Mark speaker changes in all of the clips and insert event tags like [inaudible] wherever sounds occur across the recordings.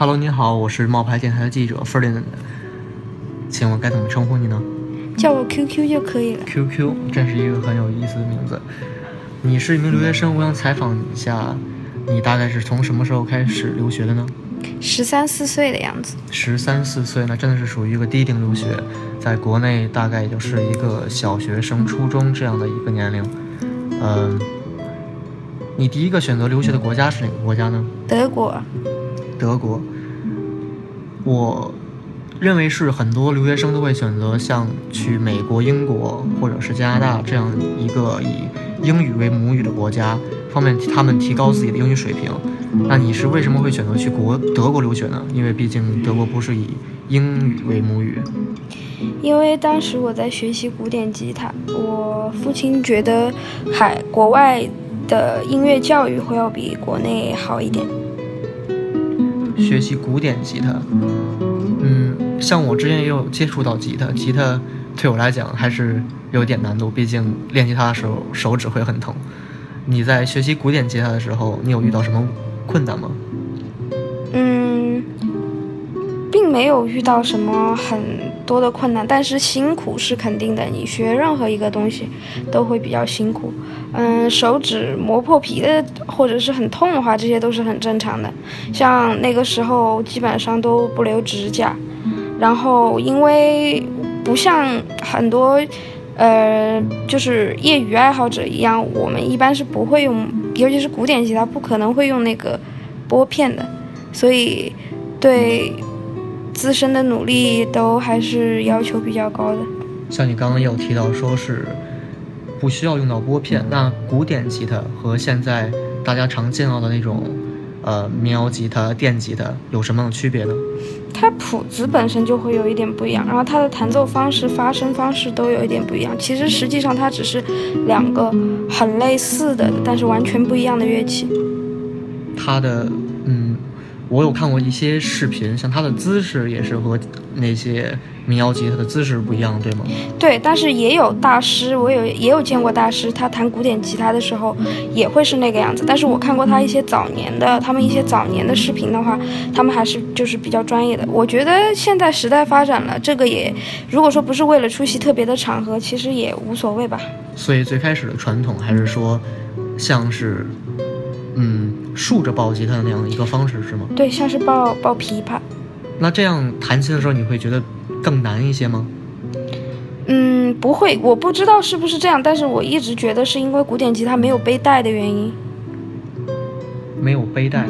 Speaker 1: Hello，你好，我是冒牌电台的记者 Ferdinand，请问该怎么称呼你呢
Speaker 2: 叫我 QQ 就可以了。
Speaker 1: ？QQ，真是一个很有意思的名字。你是一名留学生，我想采访一下，你大概是从什么时候开始留学的呢？
Speaker 2: 十三四岁的样子，
Speaker 1: 十三四岁，那真的是属于一个低龄留学，在国内大概也就是一个小学生、初中这样的一个年龄。嗯，你第一个选择留学的国家是哪个国家呢？
Speaker 2: 德国。
Speaker 1: 德国，我认为是很多留学生都会选择像去美国、英国或者是加拿大这样一个以英语为母语的国家，方便他们提高自己的英语水平。那你是为什么会选择去国德国留学呢？因为毕竟德国不是以英语为母语。
Speaker 2: 因为当时我在学习古典吉他，我父亲觉得海国外的音乐教育会要比国内好一点。
Speaker 1: 学习古典吉他，嗯，像我之前也有接触到吉他，吉他对我来讲还是有点难度，毕竟练吉他的时候手指会很疼。你在学习古典吉他的时候，你有遇到什么困难吗？
Speaker 2: 没有遇到什么很多的困难，但是辛苦是肯定的。你学任何一个东西都会比较辛苦。嗯，手指磨破皮的或者是很痛的话，这些都是很正常的。像那个时候基本上都不留指甲，然后因为不像很多。呃，就是业余爱好者一样，我们一般是不会用，尤其是古典吉他，不可能会用那个拨片的，所以对自身的努力都还是要求比较高的。
Speaker 1: 像你刚刚也有提到，说是不需要用到拨片，那古典吉他和现在大家常见到的那种呃民谣吉他、电吉他有什么样的区别呢？
Speaker 2: 它谱子本身就会有一点不一样，然后它的弹奏方式、发声方式都有一点不一样。其实实际上它只是两个很类似的，但是完全不一样的乐器。
Speaker 1: 它的嗯，我有看过一些视频，像他的姿势也是和那些民谣吉他的姿势不一样，对吗？
Speaker 2: 对，但是也有大师，我有也有见过大师，他弹古典吉他的时候也会是那个样子。但是我看过他一些早年的，他们一些早年的视频的话，他们还是就是比较专业的。我觉得现在时代发展了，这个也如果说不是为了出席特别的场合，其实也无所谓吧。
Speaker 1: 所以最开始的传统还是说，像是嗯竖着抱吉他的那样一个方式，是吗？
Speaker 2: 对，像是抱抱琵琶。
Speaker 1: 那这样弹琴的时候，你会觉得更难一些吗？
Speaker 2: 嗯，不会，我不知道是不是这样，但是我一直觉得是因为古典吉他没有背带的原因。
Speaker 1: 没有背带，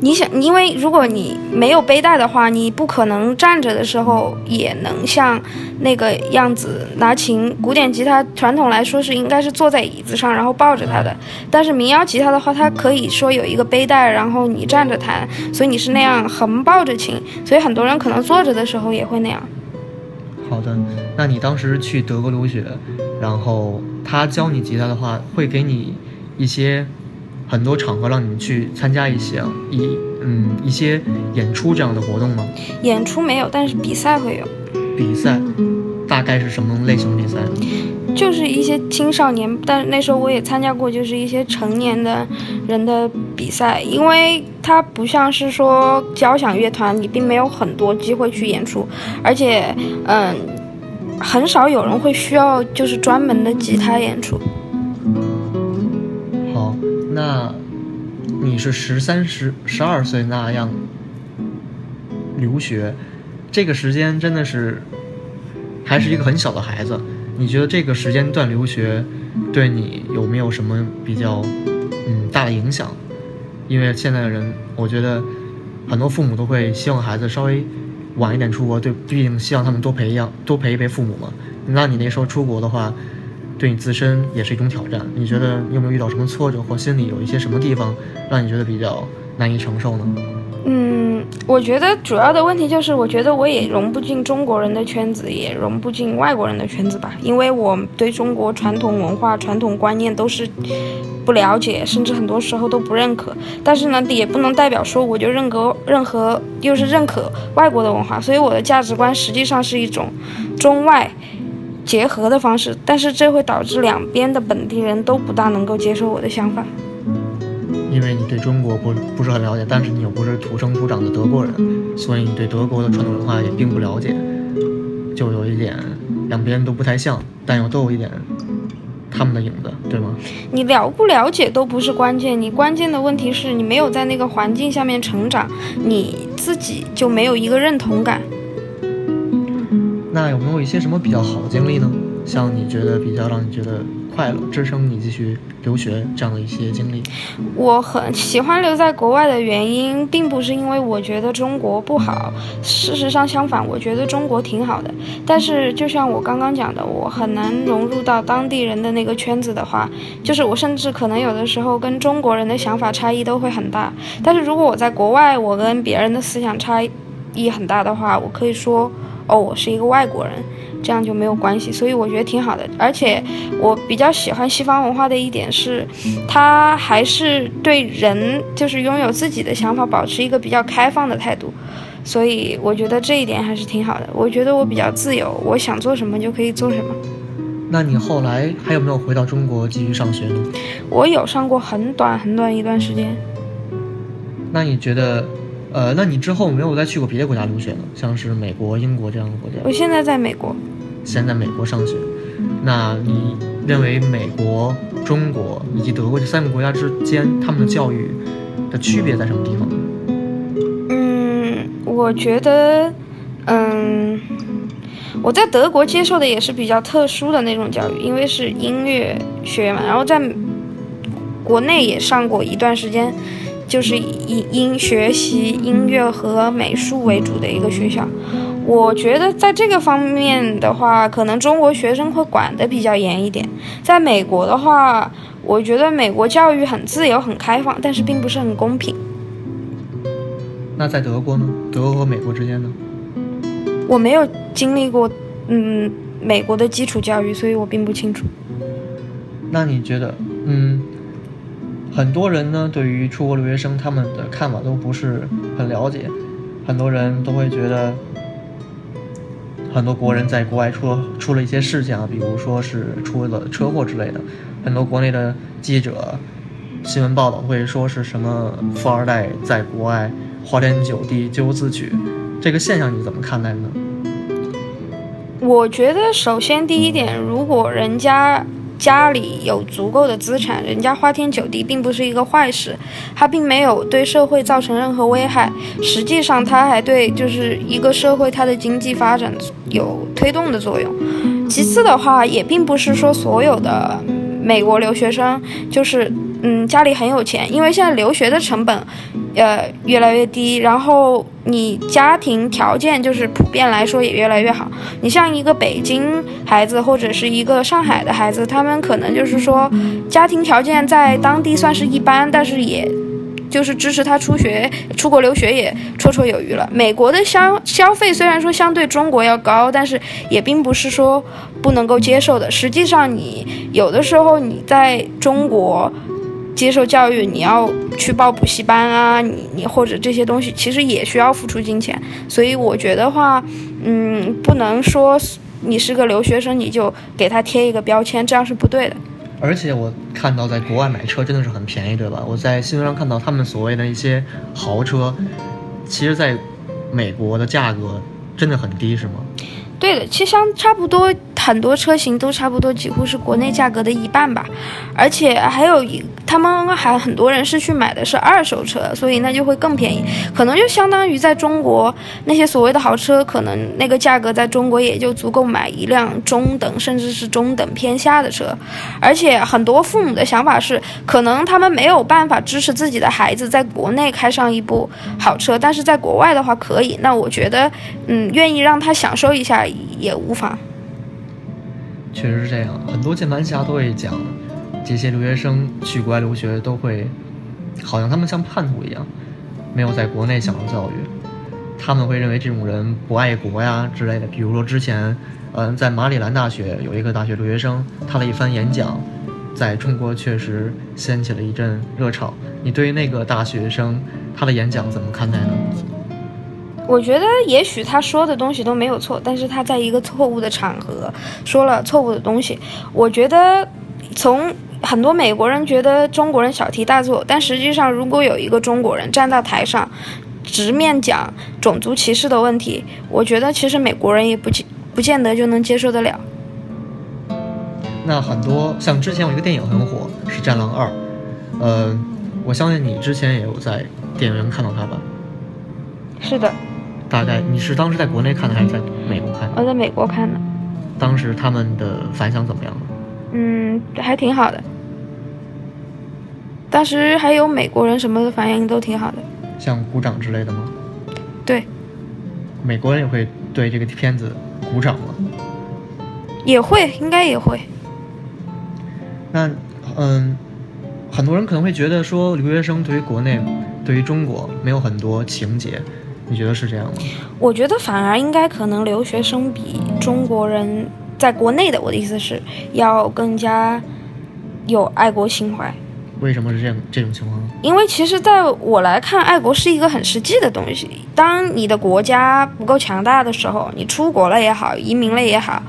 Speaker 2: 你想，因为如果你没有背带的话，你不可能站着的时候也能像那个样子拿琴。古典吉他传统来说是应该是坐在椅子上，然后抱着它的，但是民谣吉他的话，它可以说有一个背带，然后你站着弹，所以你是那样横抱着琴，所以很多人可能坐着的时候也会那样。
Speaker 1: 好的，那你当时去德国留学，然后他教你吉他的话，会给你一些很多场合让你们去参加一些一嗯一些演出这样的活动吗？
Speaker 2: 演出没有，但是比赛会有，
Speaker 1: 比赛大概是什么类型的比赛？
Speaker 2: 就是一些青少年，但那时候我也参加过，就是一些成年的人的比赛，因为它不像是说交响乐团，你并没有很多机会去演出，而且嗯，很少有人会需要就是专门的吉他演出。
Speaker 1: 那你是十三十十二岁那样留学，这个时间真的是还是一个很小的孩子。你觉得这个时间段留学对你有没有什么比较嗯大的影响？因为现在的人，我觉得很多父母都会希望孩子稍微晚一点出国，对，毕竟希望他们多培养多陪一陪父母嘛。那你那时候出国的话，对你自身也是一种挑战。你觉得你有没有遇到什么挫折或心里有一些什么地方让你觉得比较难以承受呢？
Speaker 2: 嗯，我觉得主要的问题就是，我觉得我也融不进中国人的圈子，也融不进外国人的圈子吧，因为我对中国传统文化、传统观念都是不了解，甚至很多时候都不认可。但是呢，也不能代表说我就认可任何，又是认可外国的文化，所以我的价值观实际上是一种中外结合的方式，但是这会导致两边的本地人都不大能够接受我的想法。
Speaker 1: 因为你对中国不不是很了解，但是你又不是土生土长的德国人，所以你对德国的传统文化也并不了解，就有一点两边都不太像，但又都有一点他们的影子，对吗？
Speaker 2: 你了不了解都不是关键，你关键的问题是你没有在那个环境下面成长，你自己就没有一个认同感。
Speaker 1: 那有没有一些什么比较好的经历呢？像你觉得比较让你觉得快乐、支撑你继续留学这样的一些经历？
Speaker 2: 我很 [laughs] 喜欢留在国外的原因，并不是因为我觉得中国不好，事实上相反，我觉得中国挺好的。但是就像我刚刚讲的，我很难融入到当地人的那个圈子的话，就是我甚至可能有的时候跟中国人的想法差异都会很大。但是如果我在国外，我跟别人的思想差异很大的话，我可以说，哦，我是一个外国人。这样就没有关系，所以我觉得挺好的。而且我比较喜欢西方文化的一点是，它还是对人就是拥有自己的想法，保持一个比较开放的态度。所以我觉得这一点还是挺好的。我觉得我比较自由，我想做什么就可以做什么。
Speaker 1: 那你后来还有没有回到中国继续上学呢？
Speaker 2: 我有上过很短很短一段时间。
Speaker 1: 那你觉得？呃，那你之后没有再去过别的国家留学呢？像是美国、英国这样的国家？
Speaker 2: 我现在在美国，
Speaker 1: 现在美国上学。那你认为美国、中国以及德国这三个国家之间，他们的教育的区别在什么地方？
Speaker 2: 嗯，我觉得，嗯，我在德国接受的也是比较特殊的那种教育，因为是音乐学院嘛。然后在国内也上过一段时间。就是以音学习音乐和美术为主的一个学校，我觉得在这个方面的话，可能中国学生会管得比较严一点。在美国的话，我觉得美国教育很自由、很开放，但是并不是很公平。
Speaker 1: 那在德国呢？德国和美国之间呢？
Speaker 2: 我没有经历过，嗯，美国的基础教育，所以我并不清楚。
Speaker 1: 那你觉得，嗯？很多人呢，对于出国留学生，他们的看法都不是很了解。很多人都会觉得，很多国人在国外出了出了一些事情啊，比如说是出了车祸之类的。很多国内的记者、新闻报道会说是什么富二代在国外花天酒地、咎由自取，这个现象你怎么看待呢？
Speaker 2: 我觉得，首先第一点，如果人家。家里有足够的资产，人家花天酒地并不是一个坏事，他并没有对社会造成任何危害，实际上他还对就是一个社会它的经济发展有推动的作用。其次的话，也并不是说所有的美国留学生就是嗯家里很有钱，因为现在留学的成本。呃，越来越低，然后你家庭条件就是普遍来说也越来越好。你像一个北京孩子或者是一个上海的孩子，他们可能就是说家庭条件在当地算是一般，但是也就是支持他出学、出国留学也绰绰有余了。美国的消消费虽然说相对中国要高，但是也并不是说不能够接受的。实际上，你有的时候你在中国。接受教育，你要去报补习班啊，你你或者这些东西，其实也需要付出金钱。所以我觉得话，嗯，不能说你是个留学生，你就给他贴一个标签，这样是不对的。
Speaker 1: 而且我看到在国外买车真的是很便宜，对吧？我在新闻上看到他们所谓的一些豪车，其实在美国的价格真的很低，是吗？
Speaker 2: 对的，其实相差不多，很多车型都差不多，几乎是国内价格的一半吧。而且还有一，他们还很多人是去买的是二手车，所以那就会更便宜，可能就相当于在中国那些所谓的豪车，可能那个价格在中国也就足够买一辆中等甚至是中等偏下的车。而且很多父母的想法是，可能他们没有办法支持自己的孩子在国内开上一部好车，但是在国外的话可以。那我觉得，嗯，愿意让他享受一下。也无法。
Speaker 1: 确实是这样，很多键盘侠都会讲，这些留学生去国外留学都会，好像他们像叛徒一样，没有在国内享受教育。他们会认为这种人不爱国呀之类的。比如说之前，嗯，在马里兰大学有一个大学留学生，他的一番演讲，在中国确实掀起了一阵热潮。你对于那个大学生他的演讲怎么看待呢？
Speaker 2: 我觉得也许他说的东西都没有错，但是他在一个错误的场合说了错误的东西。我觉得从。很多美国人觉得中国人小题大做，但实际上，如果有一个中国人站到台上，直面讲种族歧视的问题，我觉得其实美国人也不见不见得就能接受得了。
Speaker 1: 那很多像之前有一个电影很火，是《战狼二》，呃，我相信你之前也有在电影院看到它吧？
Speaker 2: 是的，
Speaker 1: 大概你是当时在国内看的还是在美国看的？
Speaker 2: 我在美国看的。
Speaker 1: 当时他们的反响怎么样？
Speaker 2: 嗯，还挺好的。当时还有美国人什么的反应都挺好的，
Speaker 1: 像鼓掌之类的吗？
Speaker 2: 对，
Speaker 1: 美国人也会对这个片子鼓掌吗？
Speaker 2: 也会，应该也会。
Speaker 1: 那，嗯，很多人可能会觉得说，留学生对于国内、对于中国没有很多情节，你觉得是这样吗？
Speaker 2: 我觉得反而应该可能留学生比中国人在国内的，我的意思是要更加有爱国情怀。
Speaker 1: 为什么是这样这种情况？
Speaker 2: 因为其实在我来看，爱国是一个很实际的东西。当你的国家不够强大的时候，你出国了也好，移民了也好，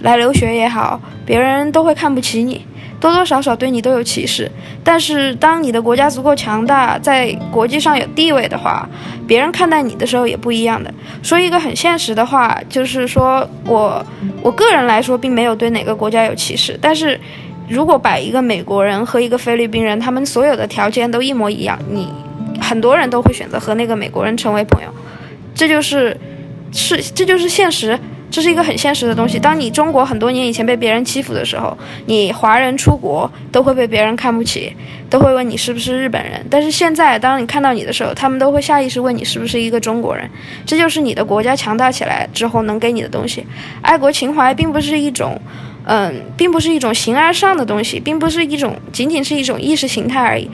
Speaker 2: 来留学也好，别人都会看不起你。多多少少对你都有歧视，但是当你的国家足够强大，在国际上有地位的话，别人看待你的时候也不一样的。说一个很现实的话，就是说我我个人来说，并没有对哪个国家有歧视，但是如果把一个美国人和一个菲律宾人，他们所有的条件都一模一样，你很多人都会选择和那个美国人成为朋友，这就是是这就是现实。这是一个很现实的东西。当你中国很多年以前被别人欺负的时候，你华人出国都会被别人看不起，都会问你是不是日本人。但是现在，当你看到你的时候，他们都会下意识问你是不是一个中国人。这就是你的国家强大起来之后能给你的东西。爱国情怀并不是一种。嗯，并不是一种形而上的东西，并不是一种仅仅是一种意识形态而已。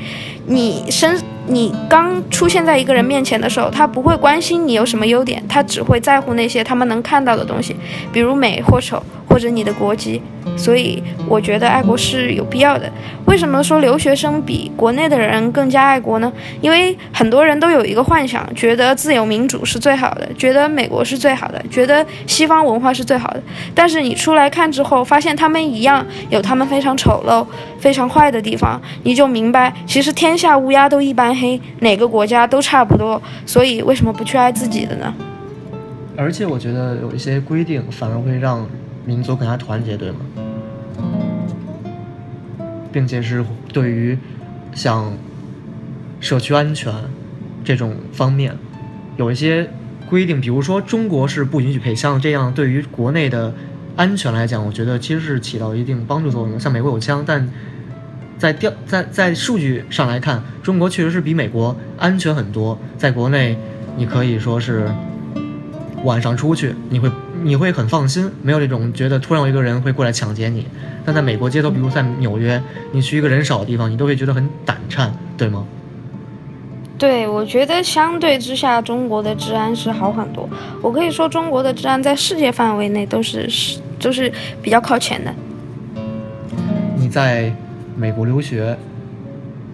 Speaker 2: 你身，你刚出现在一个人面前的时候，他不会关心你有什么优点，他只会在乎那些他们能看到的东西，比如美或丑，或者你的国籍。所以我觉得爱国是有必要的。为什么说留学生比国内的人更加爱国呢？因为很多人都有一个幻想，觉得自由民主是最好的，觉得美国是最好的，觉得西方文化是最好的。但是你出来看之后，发现他们一样有他们非常丑陋、非常坏的地方，你就明白，其实天下乌鸦都一般黑，哪个国家都差不多。所以为什么不去爱自己的呢？
Speaker 1: 而且我觉得有一些规定反而会让民族更加团结，对吗？并且是对于像社区安全这种方面有一些规定，比如说中国是不允许配枪，这样对于国内的安全来讲，我觉得其实是起到一定帮助作用。像美国有枪，但在调在在数据上来看，中国确实是比美国安全很多。在国内，你可以说是晚上出去，你会。你会很放心，没有这种觉得突然有一个人会过来抢劫你。但在美国街头，比如在纽约，你去一个人少的地方，你都会觉得很胆颤，对吗？
Speaker 2: 对，我觉得相对之下，中国的治安是好很多。我可以说，中国的治安在世界范围内都是是都是比较靠前的。
Speaker 1: 你在美国留学，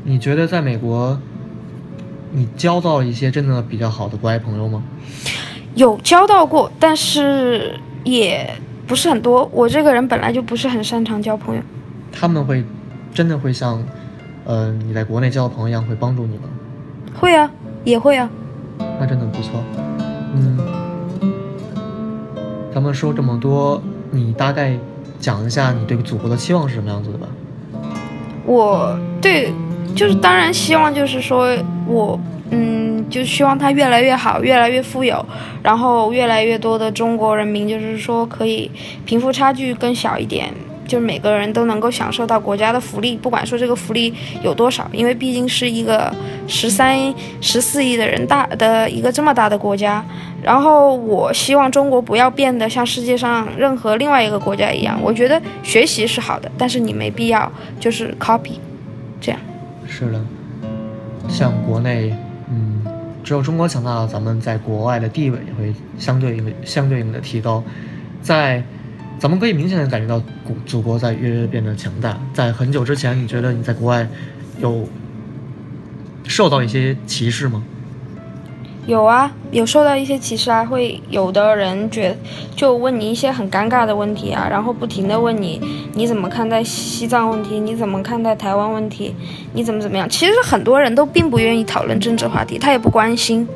Speaker 1: 你觉得在美国，你交到了一些真的比较好的国外朋友吗？
Speaker 2: 有交到过，但是也不是很多。我这个人本来就不是很擅长交朋友。
Speaker 1: 他们会真的会像，呃，你在国内交的朋友一样会帮助你吗？
Speaker 2: 会啊，也会啊。
Speaker 1: 那真的不错。嗯，咱们说这么多，你大概讲一下你对祖国的期望是什么样子的吧？
Speaker 2: 我对，就是当然希望就是说我。嗯，就希望它越来越好，越来越富有，然后越来越多的中国人民，就是说可以贫富差距更小一点，就是每个人都能够享受到国家的福利，不管说这个福利有多少，因为毕竟是一个十三、十四亿的人大的一个这么大的国家。然后我希望中国不要变得像世界上任何另外一个国家一样。我觉得学习是好的，但是你没必要就是 copy，这样。
Speaker 1: 是的，像国内。只有中国强大了，咱们在国外的地位也会相对应、相对应的提高。在，咱们可以明显的感觉到，祖祖国在越越变得强大。在很久之前，你觉得你在国外有受到一些歧视吗？
Speaker 2: 有啊，有受到一些歧视啊，会有的人觉就问你一些很尴尬的问题啊，然后不停的问你你怎么看待西藏问题，你怎么看待台湾问题，你怎么怎么样？其实很多人都并不愿意讨论政治话题，他也不关心。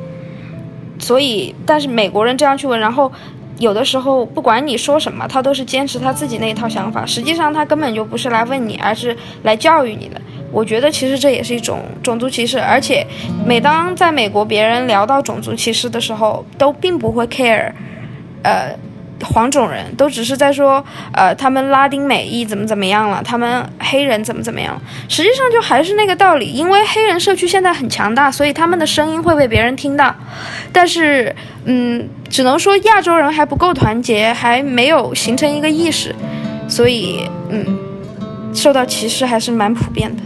Speaker 2: 所以，但是美国人这样去问，然后有的时候不管你说什么，他都是坚持他自己那一套想法，实际上他根本就不是来问你，而是来教育你的。我觉得其实这也是一种种族歧视，而且每当在美国别人聊到种族歧视的时候，都并不会 care，呃，黄种人都只是在说，呃，他们拉丁美裔怎么怎么样了，他们黑人怎么怎么样，实际上就还是那个道理，因为黑人社区现在很强大，所以他们的声音会被别人听到，但是，嗯，只能说亚洲人还不够团结，还没有形成一个意识，所以，嗯，受到歧视还是蛮普遍的。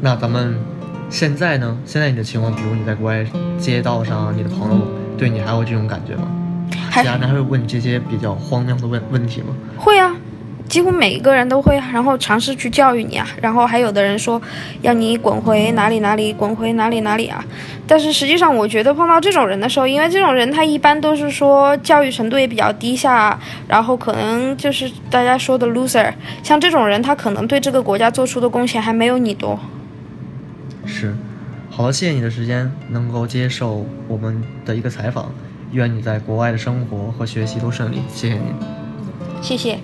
Speaker 1: 那咱们现在呢？现在你的情况，比如你在国外街道上，你的朋友对你还有这种感觉吗？还家人还会问你这些比较荒谬的问问题吗？
Speaker 2: 会啊，几乎每一个人都会，然后尝试去教育你啊。然后还有的人说要你滚回哪里哪里，滚回哪里哪里啊。但是实际上，我觉得碰到这种人的时候，因为这种人他一般都是说教育程度也比较低下，然后可能就是大家说的 loser。像这种人，他可能对这个国家做出的贡献还没有你多。
Speaker 1: 是，好的，谢谢你的时间，能够接受我们的一个采访。愿你在国外的生活和学习都顺利，谢谢你。
Speaker 2: 谢谢。